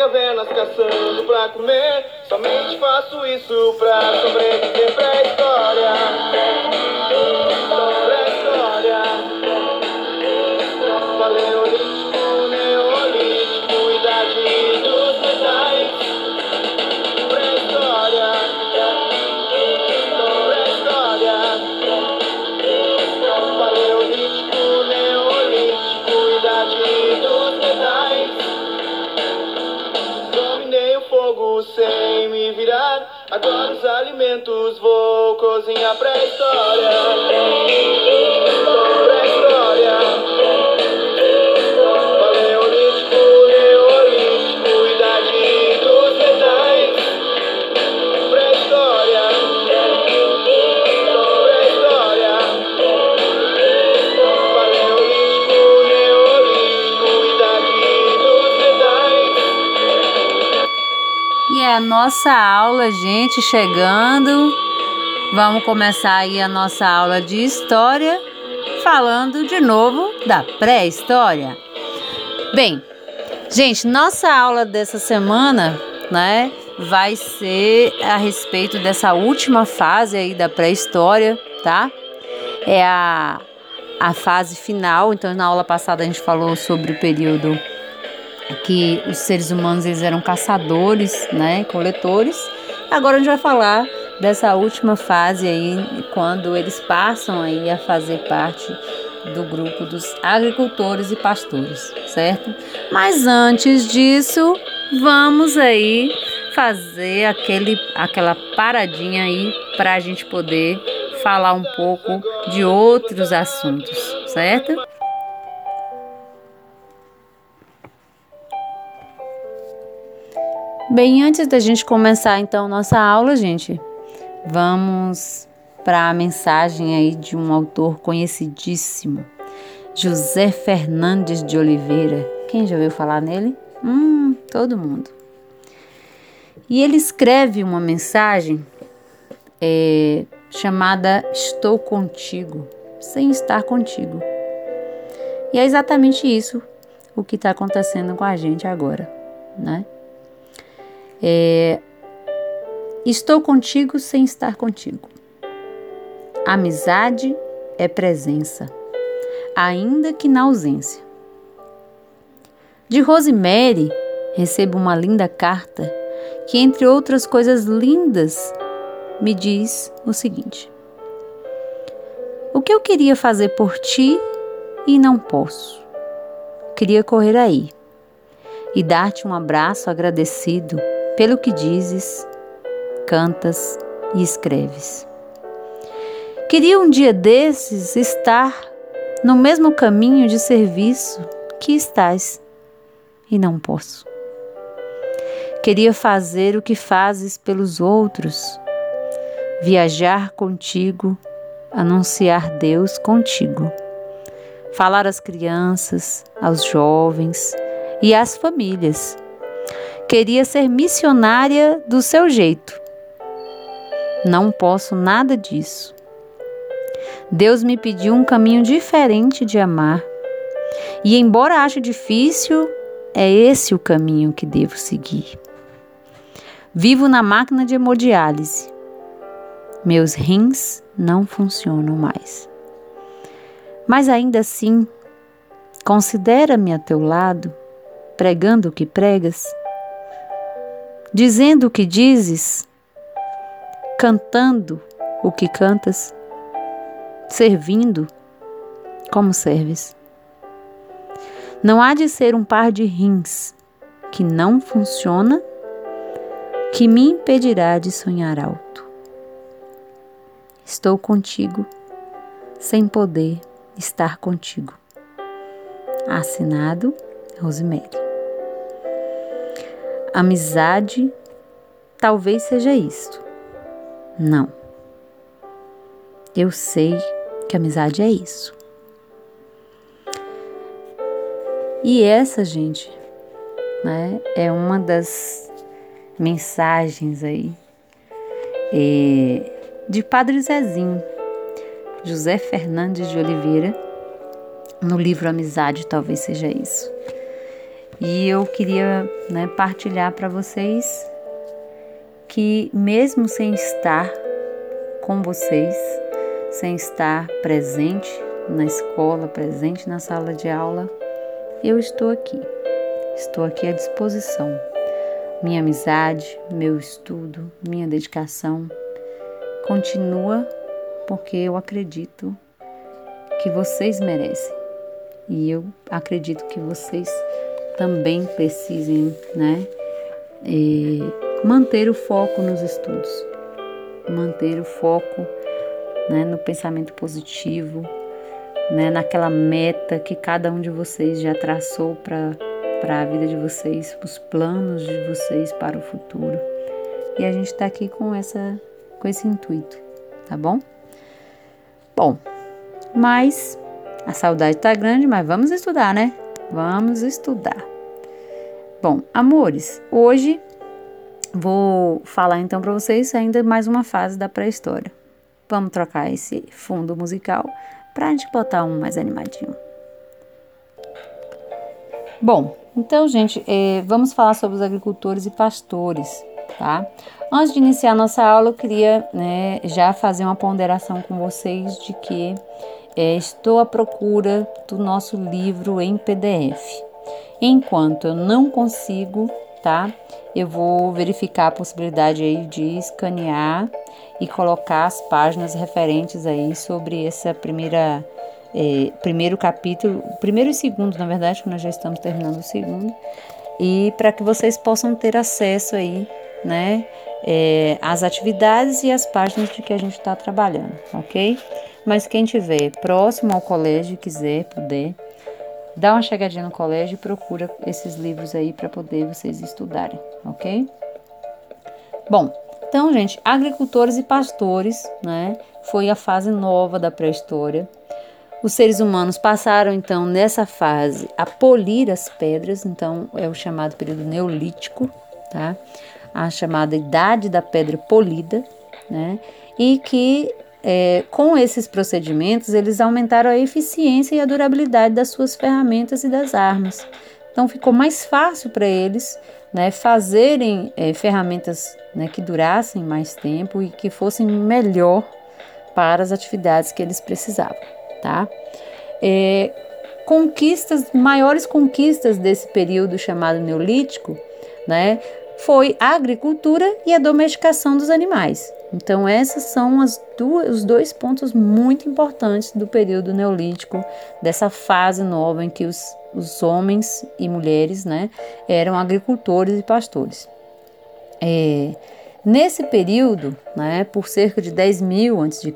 cavernas caçando pra comer. Somente faço isso pra sobreviver pra história. Pra história. Alimentos vou cozinhar pra história. Nossa aula, gente, chegando. Vamos começar aí a nossa aula de história, falando de novo da pré-história. Bem, gente, nossa aula dessa semana, né, vai ser a respeito dessa última fase aí da pré-história, tá? É a, a fase final. Então, na aula passada a gente falou sobre o período que os seres humanos eles eram caçadores, né, coletores. Agora a gente vai falar dessa última fase aí, quando eles passam aí a fazer parte do grupo dos agricultores e pastores, certo? Mas antes disso, vamos aí fazer aquele, aquela paradinha aí para a gente poder falar um pouco de outros assuntos, certo? Bem, antes da gente começar então nossa aula, gente, vamos para a mensagem aí de um autor conhecidíssimo, José Fernandes de Oliveira. Quem já ouviu falar nele? Hum, todo mundo. E ele escreve uma mensagem é, chamada Estou Contigo, sem estar contigo. E é exatamente isso o que está acontecendo com a gente agora, né? É, estou contigo sem estar contigo. Amizade é presença, ainda que na ausência. De Rosemary recebo uma linda carta que, entre outras coisas lindas, me diz o seguinte: O que eu queria fazer por ti e não posso. Queria correr aí e dar-te um abraço agradecido pelo que dizes, cantas e escreves. Queria um dia desses estar no mesmo caminho de serviço que estás e não posso. Queria fazer o que fazes pelos outros, viajar contigo, anunciar Deus contigo, falar às crianças, aos jovens e às famílias Queria ser missionária do seu jeito. Não posso nada disso. Deus me pediu um caminho diferente de amar. E embora ache difícil, é esse o caminho que devo seguir. Vivo na máquina de hemodiálise. Meus rins não funcionam mais. Mas ainda assim, considera-me a teu lado, pregando o que pregas dizendo o que dizes, cantando o que cantas, servindo como serves. Não há de ser um par de rins que não funciona que me impedirá de sonhar alto. Estou contigo, sem poder estar contigo. Assinado Rosemary. Amizade talvez seja isto. Não. Eu sei que amizade é isso. E essa, gente, né, é uma das mensagens aí é, de Padre Zezinho, José Fernandes de Oliveira, no livro Amizade, talvez seja isso. E eu queria né, partilhar para vocês que, mesmo sem estar com vocês, sem estar presente na escola, presente na sala de aula, eu estou aqui. Estou aqui à disposição. Minha amizade, meu estudo, minha dedicação continua porque eu acredito que vocês merecem. E eu acredito que vocês também precisem, né, manter o foco nos estudos, manter o foco né, no pensamento positivo, né, naquela meta que cada um de vocês já traçou para a vida de vocês, os planos de vocês para o futuro. E a gente está aqui com, essa, com esse intuito, tá bom? Bom, mas a saudade está grande, mas vamos estudar, né? Vamos estudar. Bom, amores, hoje vou falar então para vocês ainda mais uma fase da pré-história. Vamos trocar esse fundo musical para a gente botar um mais animadinho. Bom, então, gente, eh, vamos falar sobre os agricultores e pastores, tá? Antes de iniciar nossa aula, eu queria né, já fazer uma ponderação com vocês de que eh, estou à procura do nosso livro em PDF. Enquanto eu não consigo, tá? Eu vou verificar a possibilidade aí de escanear e colocar as páginas referentes aí sobre essa primeira é, primeiro capítulo, primeiro e segundo, na verdade, que nós já estamos terminando o segundo, e para que vocês possam ter acesso aí, né, é, às atividades e às páginas de que a gente está trabalhando, ok? Mas quem tiver próximo ao colégio quiser, puder, dá uma chegadinha no colégio e procura esses livros aí para poder vocês estudarem, ok? Bom, então, gente, agricultores e pastores, né? Foi a fase nova da pré-história. Os seres humanos passaram então nessa fase a polir as pedras, então é o chamado período neolítico, tá? A chamada idade da pedra polida, né? E que é, com esses procedimentos, eles aumentaram a eficiência e a durabilidade das suas ferramentas e das armas. Então, ficou mais fácil para eles né, fazerem é, ferramentas né, que durassem mais tempo e que fossem melhor para as atividades que eles precisavam. Tá? É, conquistas, maiores conquistas desse período chamado Neolítico, né, foi a agricultura e a domesticação dos animais. Então, esses são duas, os dois pontos muito importantes do período neolítico, dessa fase nova em que os, os homens e mulheres né, eram agricultores e pastores. É, nesse período, né, por cerca de 10 mil a.C.,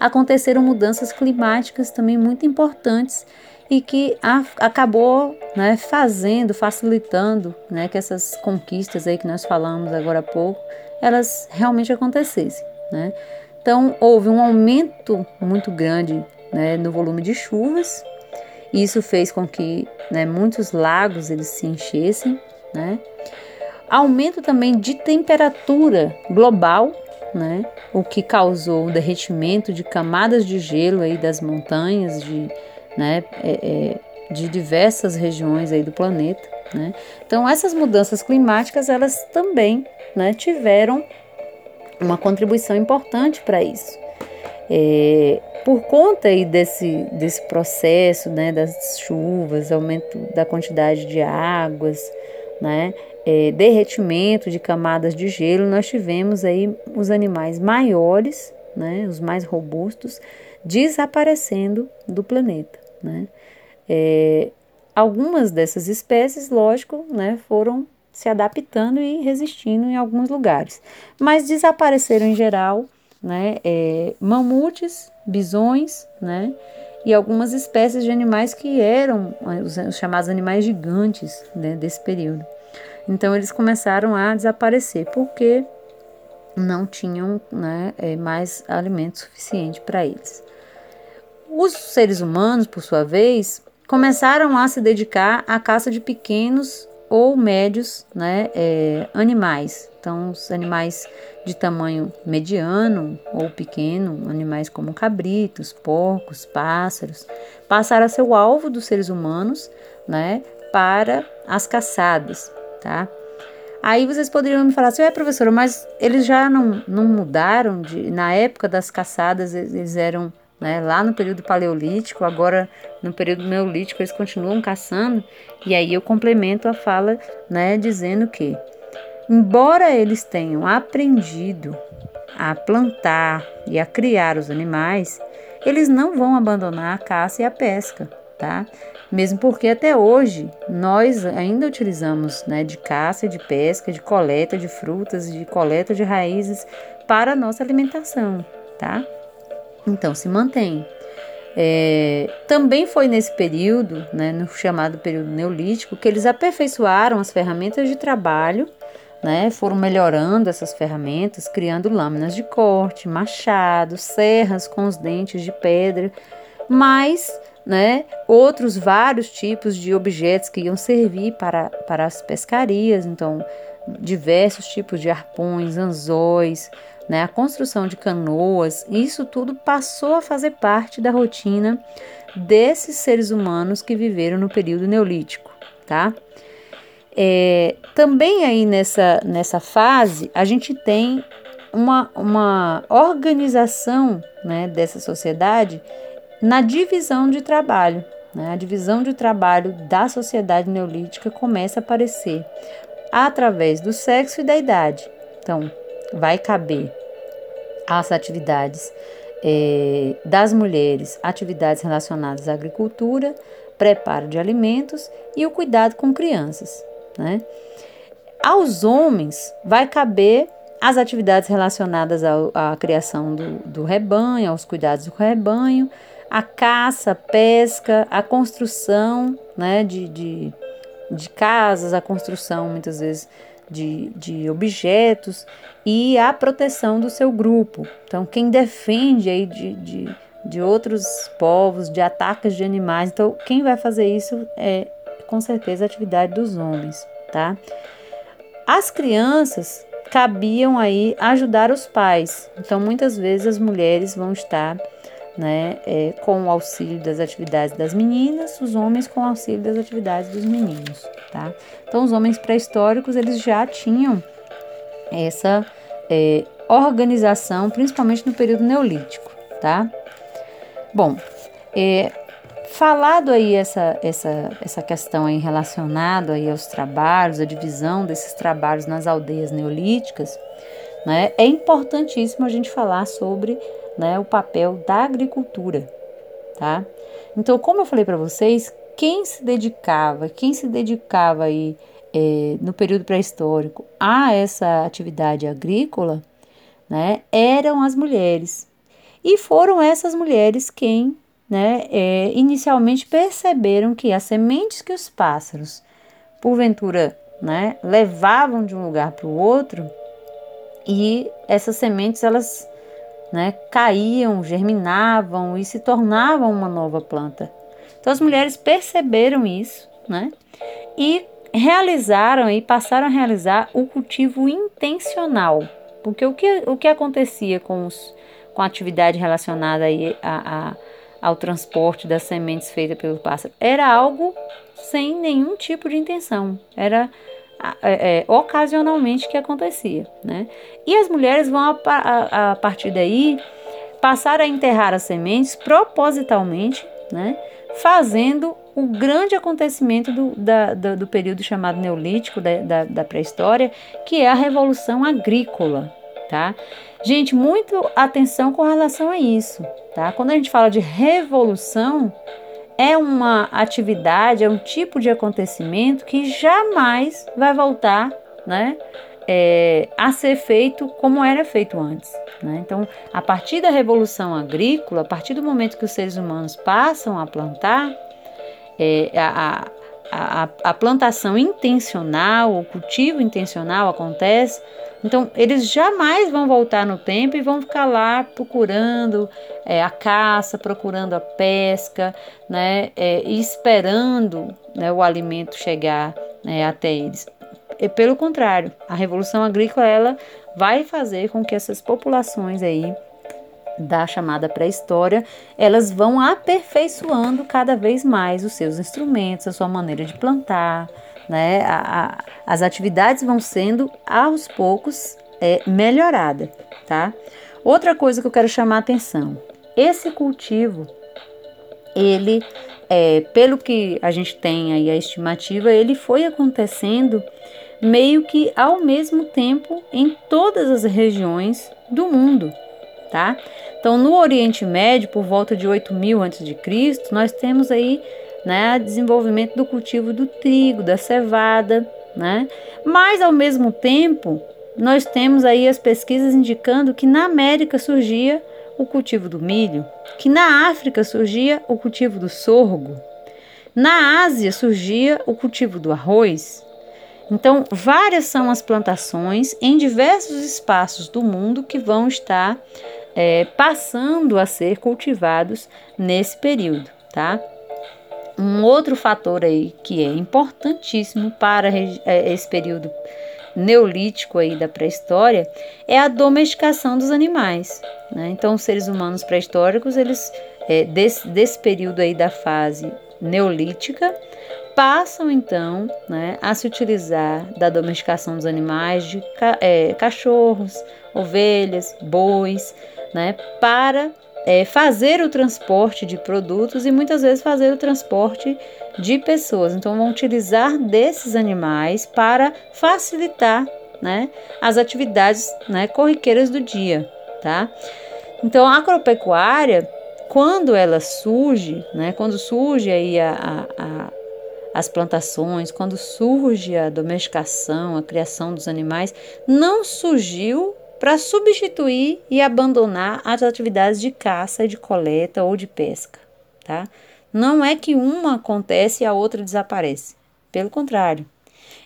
aconteceram mudanças climáticas também muito importantes e que a, acabou né, fazendo, facilitando né, que essas conquistas aí que nós falamos agora há pouco elas realmente acontecessem. Né? Então, houve um aumento muito grande né, no volume de chuvas, e isso fez com que né, muitos lagos eles se enchessem. Né? Aumento também de temperatura global, né, o que causou o derretimento de camadas de gelo aí das montanhas de, né, é, é, de diversas regiões aí do planeta. Né? Então, essas mudanças climáticas elas também né, tiveram uma contribuição importante para isso. É, por conta aí desse, desse processo né, das chuvas, aumento da quantidade de águas, né, é, derretimento de camadas de gelo, nós tivemos aí os animais maiores, né, os mais robustos, desaparecendo do planeta. Né. É, algumas dessas espécies, lógico, né, foram se adaptando e resistindo em alguns lugares. Mas desapareceram em geral né, é, mamutes, bisões, né, e algumas espécies de animais que eram os, os chamados animais gigantes né, desse período. Então eles começaram a desaparecer porque não tinham né, é, mais alimento suficiente para eles. Os seres humanos, por sua vez, começaram a se dedicar à caça de pequenos ou médios né, é, animais. Então, os animais de tamanho mediano ou pequeno, animais como cabritos, porcos, pássaros, passaram a ser o alvo dos seres humanos, né, para as caçadas, tá? Aí vocês poderiam me falar assim, é professora, mas eles já não, não mudaram de, na época das caçadas, eles eram né, lá no período paleolítico, agora no período neolítico eles continuam caçando. E aí eu complemento a fala, né, dizendo que embora eles tenham aprendido a plantar e a criar os animais, eles não vão abandonar a caça e a pesca, tá? Mesmo porque até hoje nós ainda utilizamos né, de caça, de pesca, de coleta de frutas, de coleta de raízes para a nossa alimentação, tá? Então se mantém. É, também foi nesse período, né, no chamado período neolítico, que eles aperfeiçoaram as ferramentas de trabalho, né, foram melhorando essas ferramentas, criando lâminas de corte, machados, serras com os dentes de pedra, mas né, outros vários tipos de objetos que iam servir para, para as pescarias, então diversos tipos de arpões, anzóis, né, a construção de canoas, isso tudo passou a fazer parte da rotina desses seres humanos que viveram no período neolítico, tá? É, também aí nessa, nessa fase a gente tem uma, uma organização né, dessa sociedade na divisão de trabalho. Né? A divisão de trabalho da sociedade neolítica começa a aparecer através do sexo e da idade. Então, vai caber as atividades é, das mulheres, atividades relacionadas à agricultura, preparo de alimentos e o cuidado com crianças. Né? Aos homens vai caber as atividades relacionadas à, à criação do, do rebanho, aos cuidados do rebanho, a caça, a pesca, a construção né, de, de, de casas, a construção muitas vezes de, de objetos e a proteção do seu grupo. Então, quem defende aí de, de, de outros povos, de ataques de animais, então quem vai fazer isso é com certeza a atividade dos homens, tá? As crianças cabiam aí ajudar os pais. Então, muitas vezes as mulheres vão estar né, é, com o auxílio das atividades das meninas, os homens com o auxílio das atividades dos meninos, tá? Então, os homens pré-históricos, eles já tinham essa é, organização, principalmente no período neolítico, tá? Bom, é, falado aí essa, essa, essa questão aí relacionada aí aos trabalhos, a divisão desses trabalhos nas aldeias neolíticas, né, é importantíssimo a gente falar sobre né, o papel da agricultura, tá? Então, como eu falei para vocês, quem se dedicava, quem se dedicava aí é, no período pré-histórico a essa atividade agrícola, né, eram as mulheres. E foram essas mulheres quem, né, é, inicialmente perceberam que as sementes que os pássaros, porventura, né, levavam de um lugar para o outro, e essas sementes elas né, caíam, germinavam e se tornavam uma nova planta. Então as mulheres perceberam isso, né, e realizaram e passaram a realizar o cultivo intencional, porque o que, o que acontecia com, os, com a atividade relacionada aí a, a, ao transporte das sementes feitas pelo pássaro? Era algo sem nenhum tipo de intenção, era é, é, ocasionalmente que acontecia, né? E as mulheres vão a, a, a, partir daí passar a enterrar as sementes propositalmente, né? Fazendo o grande acontecimento do, da, do, do período chamado neolítico da, da, da pré-história, que é a revolução agrícola, tá? Gente, muito atenção com relação a isso, tá? Quando a gente fala de revolução, é uma atividade, é um tipo de acontecimento que jamais vai voltar né, é, a ser feito como era feito antes. Né? Então, a partir da revolução agrícola, a partir do momento que os seres humanos passam a plantar, é, a, a, a, plantação intencional, o cultivo intencional acontece então, eles jamais vão voltar no tempo e vão ficar lá procurando é, a caça, procurando a pesca, né, é, esperando né, o alimento chegar né, até eles. E, pelo contrário, a revolução agrícola ela vai fazer com que essas populações aí da chamada pré-história, elas vão aperfeiçoando cada vez mais os seus instrumentos, a sua maneira de plantar, né? A, a, as atividades vão sendo aos poucos é, melhorada, tá? Outra coisa que eu quero chamar a atenção, esse cultivo, ele, é, pelo que a gente tem aí a estimativa, ele foi acontecendo meio que ao mesmo tempo em todas as regiões do mundo, tá? Então, no Oriente Médio, por volta de 8000 a.C., nós temos aí né, desenvolvimento do cultivo do trigo, da cevada, né? Mas ao mesmo tempo, nós temos aí as pesquisas indicando que na América surgia o cultivo do milho, que na África surgia o cultivo do sorgo, na Ásia surgia o cultivo do arroz. Então, várias são as plantações em diversos espaços do mundo que vão estar é, passando a ser cultivados nesse período, tá? Um outro fator aí que é importantíssimo para é, esse período neolítico aí da pré-história é a domesticação dos animais. Né? Então, os seres humanos pré-históricos, eles é, desse, desse período aí da fase neolítica, passam então né, a se utilizar da domesticação dos animais, de é, cachorros, ovelhas, bois, né, para é, fazer o transporte de produtos e muitas vezes fazer o transporte de pessoas. Então, vão utilizar desses animais para facilitar né, as atividades né, corriqueiras do dia. Tá? Então, a agropecuária, quando ela surge, né, quando surge aí a, a, a as plantações, quando surge a domesticação, a criação dos animais, não surgiu para substituir e abandonar as atividades de caça, de coleta ou de pesca, tá? Não é que uma acontece e a outra desaparece. Pelo contrário,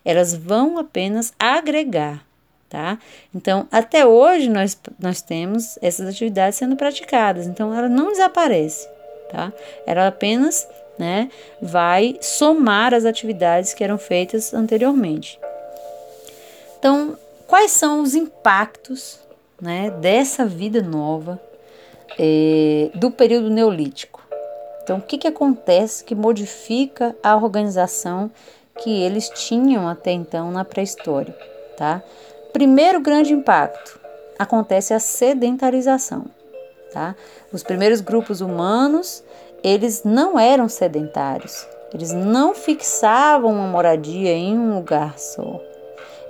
elas vão apenas agregar, tá? Então, até hoje nós, nós temos essas atividades sendo praticadas, então ela não desaparece, tá? Ela apenas, né, vai somar as atividades que eram feitas anteriormente. Então, quais são os impactos né, dessa vida nova é, do período neolítico. Então, o que, que acontece que modifica a organização que eles tinham até então na pré-história? Tá? Primeiro grande impacto acontece a sedentarização. Tá? Os primeiros grupos humanos eles não eram sedentários, eles não fixavam uma moradia em um lugar só.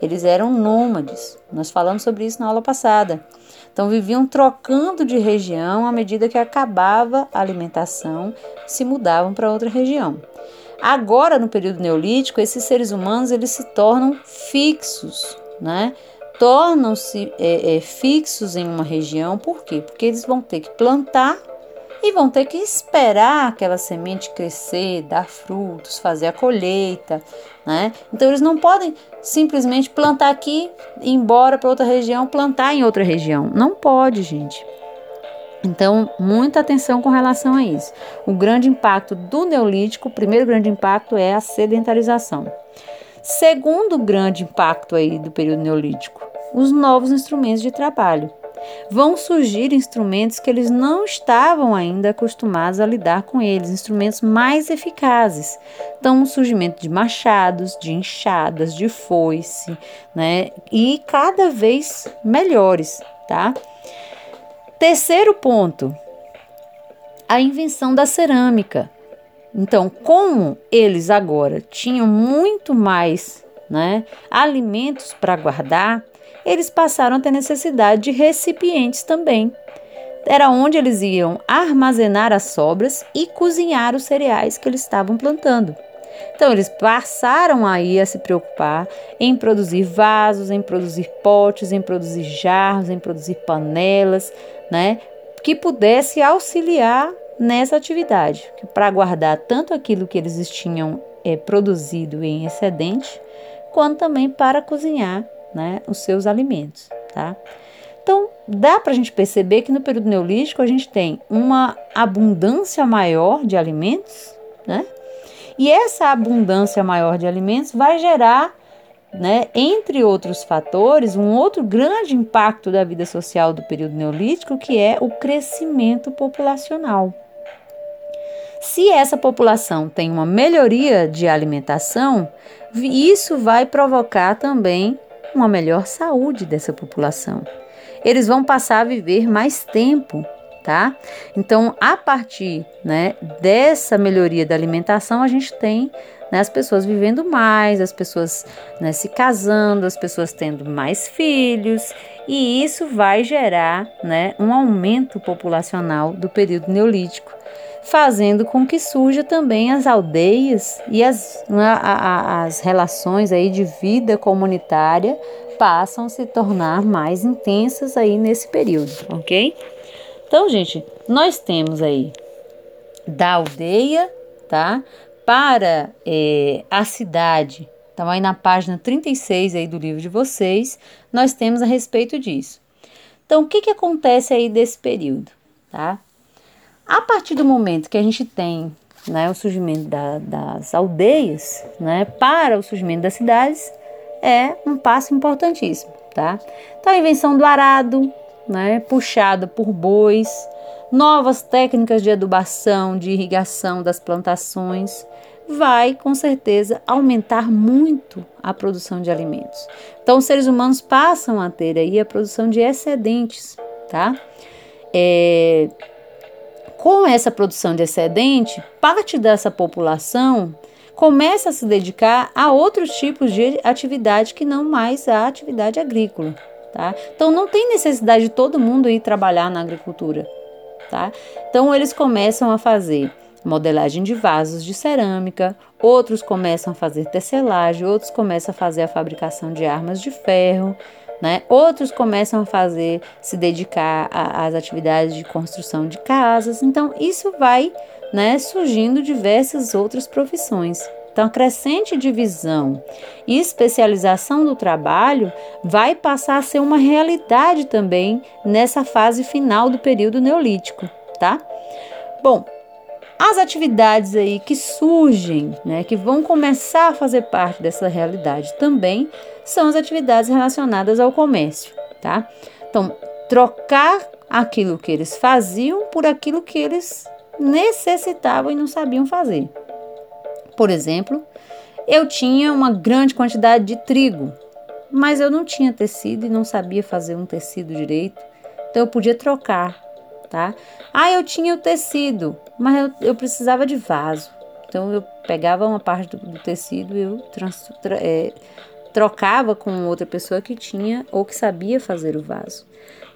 Eles eram nômades. Nós falamos sobre isso na aula passada. Então viviam trocando de região à medida que acabava a alimentação, se mudavam para outra região. Agora, no período neolítico, esses seres humanos eles se tornam fixos, né? Tornam-se é, é, fixos em uma região, por quê? Porque eles vão ter que plantar e vão ter que esperar aquela semente crescer, dar frutos, fazer a colheita, né? Então eles não podem simplesmente plantar aqui, ir embora para outra região, plantar em outra região. Não pode, gente. Então, muita atenção com relação a isso. O grande impacto do Neolítico, o primeiro grande impacto é a sedentarização. Segundo grande impacto aí do período Neolítico, os novos instrumentos de trabalho vão surgir instrumentos que eles não estavam ainda acostumados a lidar com eles, instrumentos mais eficazes. Então, o surgimento de machados, de enxadas, de foice, né? E cada vez melhores, tá? Terceiro ponto, a invenção da cerâmica. Então, como eles agora tinham muito mais né, alimentos para guardar, eles passaram a ter necessidade de recipientes também. Era onde eles iam armazenar as sobras e cozinhar os cereais que eles estavam plantando. Então eles passaram aí a se preocupar em produzir vasos, em produzir potes, em produzir jarros, em produzir panelas, né, que pudesse auxiliar nessa atividade, para guardar tanto aquilo que eles tinham é, produzido em excedente, quanto também para cozinhar né, os seus alimentos, tá? Então, dá para a gente perceber que no período neolítico a gente tem uma abundância maior de alimentos, né? E essa abundância maior de alimentos vai gerar né, entre outros fatores, um outro grande impacto da vida social do período neolítico, que é o crescimento populacional. Se essa população tem uma melhoria de alimentação, isso vai provocar também uma melhor saúde dessa população. Eles vão passar a viver mais tempo, tá? Então, a partir né, dessa melhoria da alimentação, a gente tem né, as pessoas vivendo mais, as pessoas né, se casando, as pessoas tendo mais filhos, e isso vai gerar né, um aumento populacional do período neolítico fazendo com que surja também as aldeias e as, né, as relações aí de vida comunitária passam a se tornar mais intensas aí nesse período, ok? Então, gente, nós temos aí da aldeia, tá? Para é, a cidade, então aí na página 36 aí do livro de vocês, nós temos a respeito disso. Então, o que que acontece aí desse período, tá? A partir do momento que a gente tem né, o surgimento da, das aldeias né, para o surgimento das cidades, é um passo importantíssimo. Tá? Então, a invenção do arado, né, puxada por bois, novas técnicas de adubação, de irrigação das plantações, vai com certeza aumentar muito a produção de alimentos. Então, os seres humanos passam a ter aí a produção de excedentes, tá? É, com essa produção de excedente, parte dessa população começa a se dedicar a outros tipos de atividade que não mais a atividade agrícola. Tá? Então não tem necessidade de todo mundo ir trabalhar na agricultura. Tá? Então eles começam a fazer modelagem de vasos de cerâmica, outros começam a fazer tecelagem, outros começam a fazer a fabricação de armas de ferro, né? Outros começam a fazer, se dedicar às atividades de construção de casas. Então, isso vai né, surgindo diversas outras profissões. Então, a crescente divisão e especialização do trabalho vai passar a ser uma realidade também nessa fase final do período neolítico, tá? Bom, as atividades aí que surgem, né, que vão começar a fazer parte dessa realidade também, são as atividades relacionadas ao comércio, tá? Então, trocar aquilo que eles faziam por aquilo que eles necessitavam e não sabiam fazer. Por exemplo, eu tinha uma grande quantidade de trigo, mas eu não tinha tecido e não sabia fazer um tecido direito, então eu podia trocar tá? Ah, eu tinha o tecido, mas eu, eu precisava de vaso. Então eu pegava uma parte do, do tecido e eu trans, tra, é, trocava com outra pessoa que tinha ou que sabia fazer o vaso.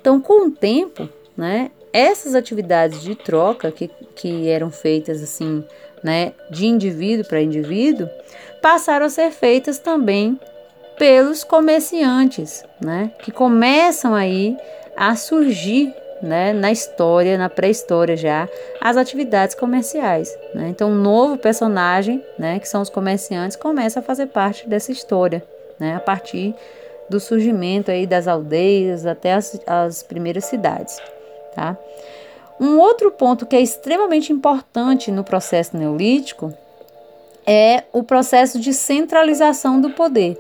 Então, com o tempo, né, essas atividades de troca que, que eram feitas assim, né, de indivíduo para indivíduo, passaram a ser feitas também pelos comerciantes, né, que começam aí a surgir né, na história, na pré-história já, as atividades comerciais. Né? Então, um novo personagem, né, que são os comerciantes, começa a fazer parte dessa história, né, a partir do surgimento aí das aldeias até as, as primeiras cidades. Tá? Um outro ponto que é extremamente importante no processo neolítico é o processo de centralização do poder.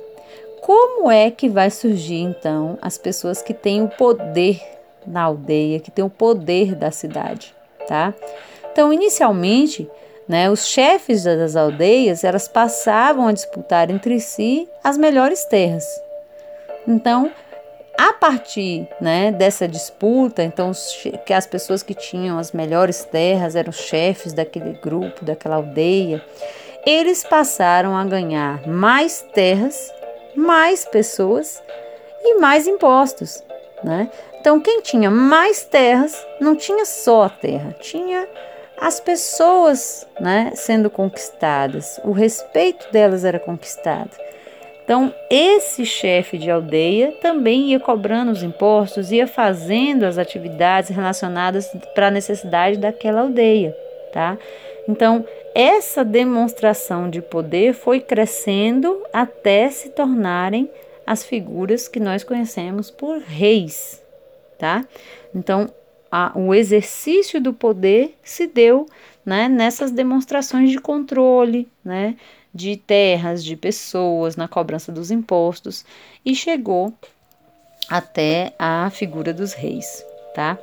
Como é que vai surgir então as pessoas que têm o poder na aldeia, que tem o poder da cidade, tá? Então, inicialmente, né, os chefes das aldeias, elas passavam a disputar entre si as melhores terras. Então, a partir né, dessa disputa, então que as pessoas que tinham as melhores terras eram chefes daquele grupo, daquela aldeia, eles passaram a ganhar mais terras, mais pessoas e mais impostos. Né? Então, quem tinha mais terras não tinha só a terra, tinha as pessoas né, sendo conquistadas, o respeito delas era conquistado. Então, esse chefe de aldeia também ia cobrando os impostos, ia fazendo as atividades relacionadas para a necessidade daquela aldeia, tá? Então, essa demonstração de poder foi crescendo até se tornarem as figuras que nós conhecemos por reis, tá? Então, a, o exercício do poder se deu né, nessas demonstrações de controle, né, de terras, de pessoas, na cobrança dos impostos e chegou até a figura dos reis, tá?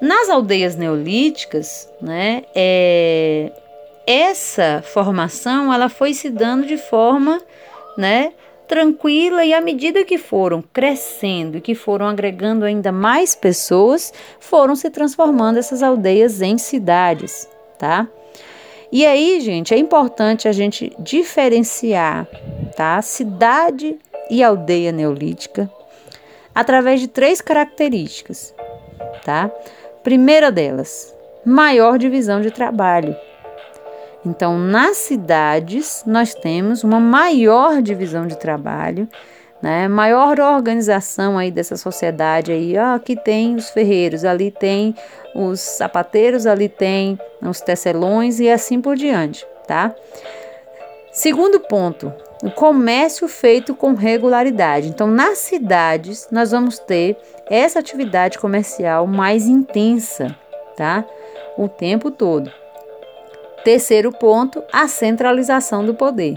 Nas aldeias neolíticas, né, é, essa formação ela foi se dando de forma, né, tranquila e à medida que foram crescendo e que foram agregando ainda mais pessoas, foram se transformando essas aldeias em cidades, tá? E aí, gente, é importante a gente diferenciar, tá? Cidade e aldeia neolítica através de três características, tá? Primeira delas, maior divisão de trabalho. Então, nas cidades, nós temos uma maior divisão de trabalho, né? Maior organização aí dessa sociedade aí, ó, aqui tem os ferreiros, ali tem os sapateiros, ali tem os tecelões e assim por diante, tá? Segundo ponto, o comércio feito com regularidade. Então, nas cidades, nós vamos ter essa atividade comercial mais intensa, tá? O tempo todo. Terceiro ponto, a centralização do poder.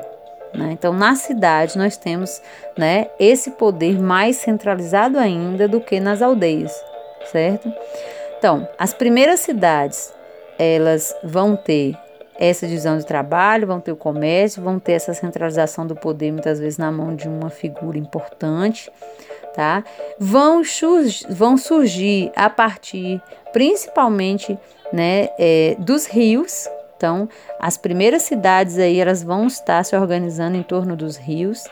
Né? Então, na cidade, nós temos né, esse poder mais centralizado ainda do que nas aldeias, certo? Então, as primeiras cidades, elas vão ter essa divisão de trabalho, vão ter o comércio, vão ter essa centralização do poder, muitas vezes na mão de uma figura importante, tá? Vão, vão surgir a partir, principalmente, né, é, dos rios, então, as primeiras cidades aí, elas vão estar se organizando em torno dos rios.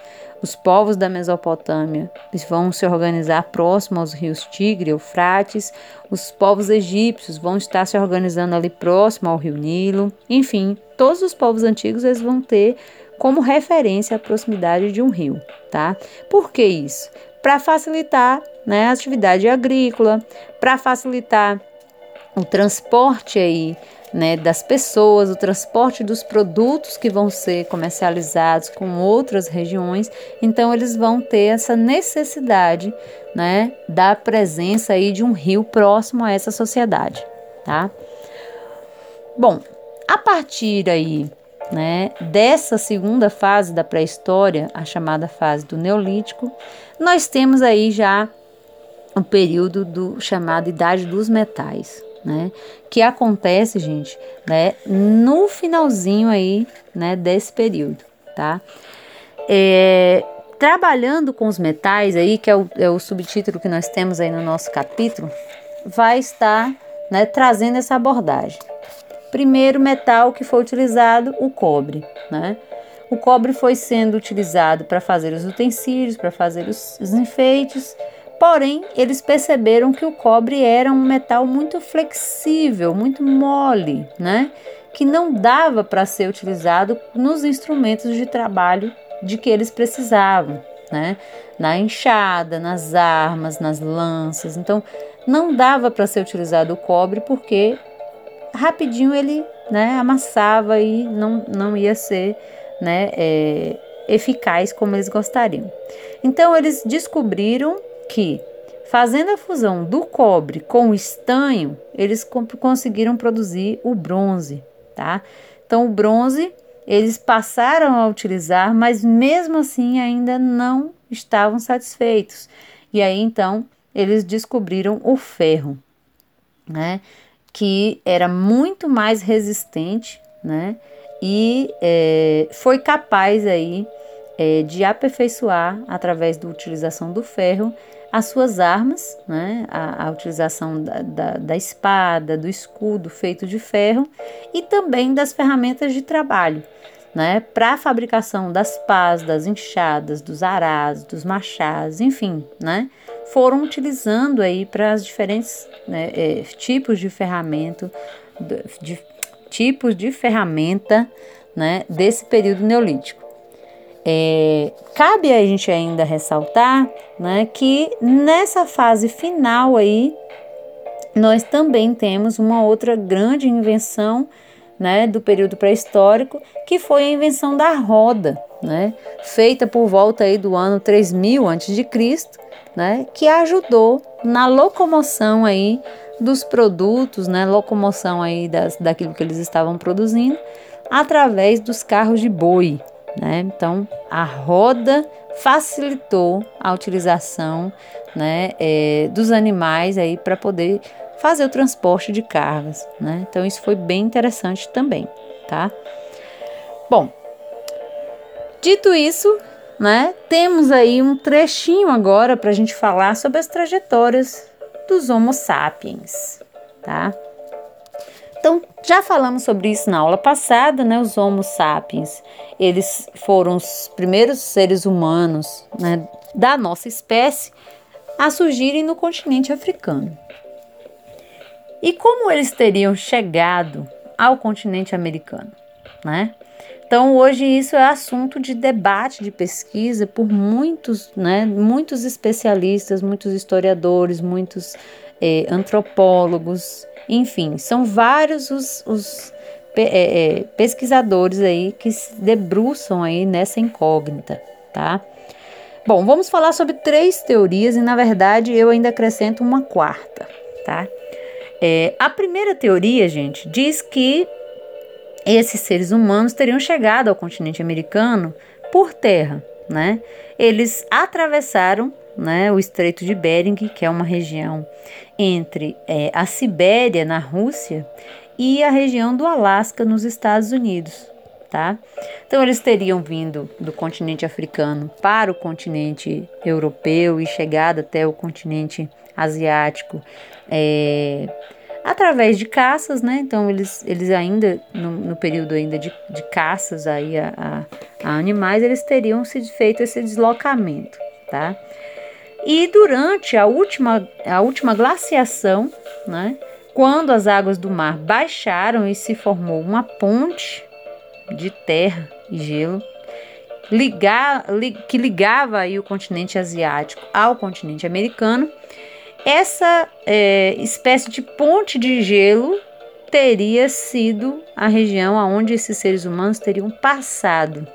Os povos da Mesopotâmia vão se organizar próximo aos rios Tigre Eufrates. Os povos egípcios vão estar se organizando ali próximo ao rio Nilo. Enfim, todos os povos antigos eles vão ter como referência a proximidade de um rio, tá? Por que isso? Para facilitar né, a atividade agrícola, para facilitar o transporte aí né, das pessoas, o transporte dos produtos que vão ser comercializados com outras regiões, então eles vão ter essa necessidade né, da presença aí de um rio próximo a essa sociedade, tá? Bom, a partir aí né, dessa segunda fase da pré-história, a chamada fase do Neolítico, nós temos aí já o período do chamado Idade dos Metais, né? Que acontece, gente, né? No finalzinho aí, né? Desse período, tá? É, trabalhando com os metais aí, que é o, é o subtítulo que nós temos aí no nosso capítulo, vai estar, né? Trazendo essa abordagem. Primeiro metal que foi utilizado, o cobre, né? O cobre foi sendo utilizado para fazer os utensílios, para fazer os, os enfeites, Porém, eles perceberam que o cobre era um metal muito flexível, muito mole, né? Que não dava para ser utilizado nos instrumentos de trabalho de que eles precisavam, né? Na enxada, nas armas, nas lanças. Então, não dava para ser utilizado o cobre porque rapidinho ele né, amassava e não, não ia ser né, é, eficaz como eles gostariam. Então, eles descobriram que, fazendo a fusão do cobre com o estanho, eles conseguiram produzir o bronze, tá? Então, o bronze eles passaram a utilizar, mas mesmo assim ainda não estavam satisfeitos. E aí então eles descobriram o ferro, né? Que era muito mais resistente, né? E é, foi capaz aí é, de aperfeiçoar através da utilização do ferro as suas armas, né, a, a utilização da, da, da, espada, do escudo feito de ferro e também das ferramentas de trabalho, né, para a fabricação das pás, das enxadas, dos arás, dos machados, enfim, né, foram utilizando aí para os diferentes né, é, tipos de ferramenta, de, de, tipos de ferramenta, né, desse período neolítico. É, cabe a gente ainda ressaltar né, que nessa fase final aí nós também temos uma outra grande invenção né, do período pré-histórico, que foi a invenção da roda, né, feita por volta aí do ano 3000 a.C., né, que ajudou na locomoção aí dos produtos, né, locomoção aí das, daquilo que eles estavam produzindo, através dos carros de boi. Né? Então, a roda facilitou a utilização né, é, dos animais aí para poder fazer o transporte de cargas. Né? Então, isso foi bem interessante também. Tá? Bom, dito isso, né, temos aí um trechinho agora para a gente falar sobre as trajetórias dos Homo sapiens. Tá? Então, já falamos sobre isso na aula passada, né? Os Homo sapiens, eles foram os primeiros seres humanos né, da nossa espécie a surgirem no continente africano. E como eles teriam chegado ao continente americano, né? Então, hoje isso é assunto de debate, de pesquisa por muitos, né, muitos especialistas, muitos historiadores, muitos eh, antropólogos, enfim, são vários os, os é, é, pesquisadores aí que se debruçam aí nessa incógnita, tá? Bom, vamos falar sobre três teorias e na verdade eu ainda acrescento uma quarta, tá? É, a primeira teoria, gente, diz que esses seres humanos teriam chegado ao continente americano por terra, né? Eles atravessaram né, o Estreito de Bering, que é uma região entre é, a Sibéria, na Rússia, e a região do Alasca, nos Estados Unidos. Tá? Então, eles teriam vindo do continente africano para o continente europeu e chegado até o continente asiático é, através de caças, né? Então, eles, eles ainda, no, no período ainda de, de caças aí a, a, a animais, eles teriam se feito esse deslocamento, tá? E durante a última, a última glaciação, né, quando as águas do mar baixaram e se formou uma ponte de terra e gelo ligar, li, que ligava aí o continente asiático ao continente americano, essa é, espécie de ponte de gelo teria sido a região aonde esses seres humanos teriam passado.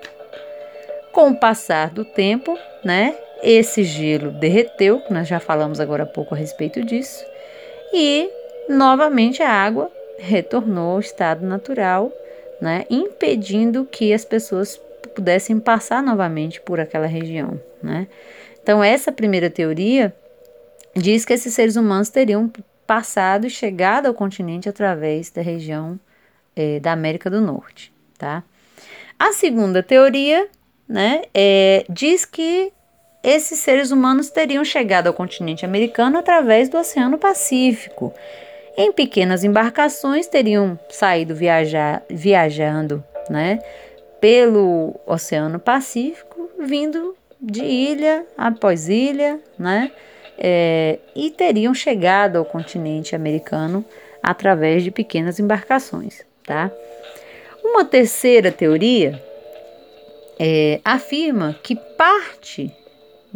Com o passar do tempo, né, esse gelo derreteu, nós já falamos agora há pouco a respeito disso, e novamente a água retornou ao estado natural, né, impedindo que as pessoas pudessem passar novamente por aquela região. Né? Então, essa primeira teoria diz que esses seres humanos teriam passado e chegado ao continente através da região é, da América do Norte. Tá? A segunda teoria né, é, diz que esses seres humanos teriam chegado ao continente americano através do Oceano Pacífico. Em pequenas embarcações teriam saído viajar, viajando né, pelo Oceano Pacífico, vindo de ilha após ilha, né, é, e teriam chegado ao continente americano através de pequenas embarcações. Tá? Uma terceira teoria é, afirma que parte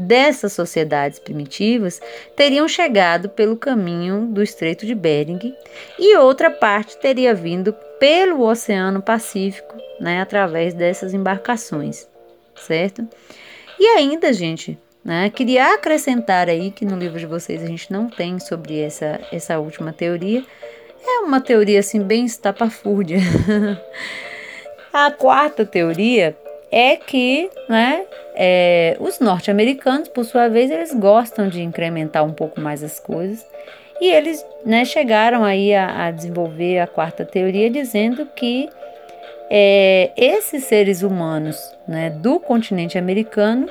dessas sociedades primitivas teriam chegado pelo caminho do Estreito de Bering e outra parte teria vindo pelo Oceano Pacífico, né, através dessas embarcações, certo? E ainda, gente, né, queria acrescentar aí que no livro de vocês a gente não tem sobre essa, essa última teoria, é uma teoria assim bem estapafúrdia. a quarta teoria é que né, é, os norte-americanos, por sua vez, eles gostam de incrementar um pouco mais as coisas e eles né, chegaram aí a, a, desenvolver a quarta teoria dizendo que é, esses seres humanos né, do continente americano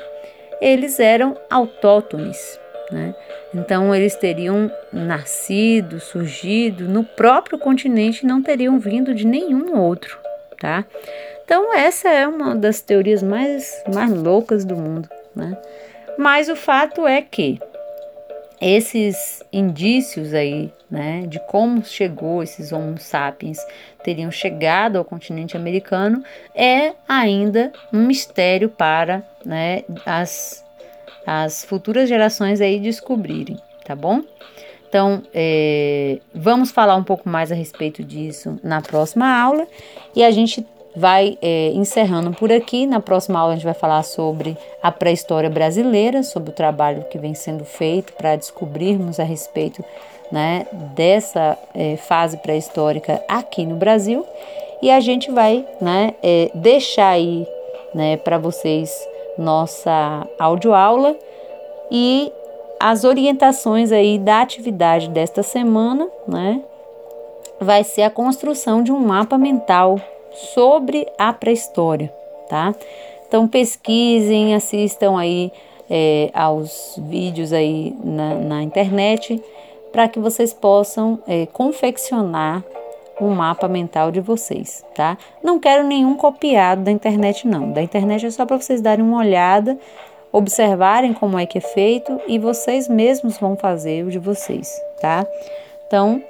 eles eram autóctones, né? Então eles teriam nascido, surgido no próprio continente e não teriam vindo de nenhum outro, tá? Então, essa é uma das teorias mais, mais loucas do mundo, né? Mas o fato é que esses indícios aí, né, de como chegou esses Homo sapiens teriam chegado ao continente americano é ainda um mistério para, né, as, as futuras gerações aí descobrirem, tá bom? Então, é, vamos falar um pouco mais a respeito disso na próxima aula e a gente vai é, encerrando por aqui. Na próxima aula a gente vai falar sobre a pré-história brasileira, sobre o trabalho que vem sendo feito para descobrirmos a respeito né, dessa é, fase pré-histórica aqui no Brasil. e a gente vai né, é, deixar aí né, para vocês nossa audioaula e as orientações aí da atividade desta semana, né? Vai ser a construção de um mapa mental sobre a pré-história, tá? Então pesquisem, assistam aí é, aos vídeos aí na, na internet para que vocês possam é, confeccionar um mapa mental de vocês, tá? Não quero nenhum copiado da internet, não. Da internet é só para vocês darem uma olhada, observarem como é que é feito e vocês mesmos vão fazer o de vocês, tá? Então,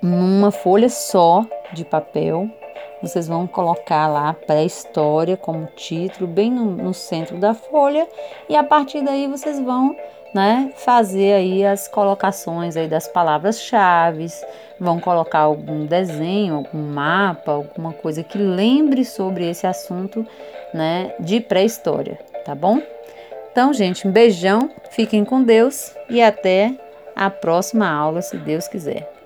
numa folha só de papel, vocês vão colocar lá pré-história como título, bem no, no centro da folha, e a partir daí vocês vão né, fazer aí as colocações aí das palavras-chave, vão colocar algum desenho, algum mapa, alguma coisa que lembre sobre esse assunto, né, de pré-história, tá bom? Então, gente, um beijão, fiquem com Deus e até a próxima aula, se Deus quiser.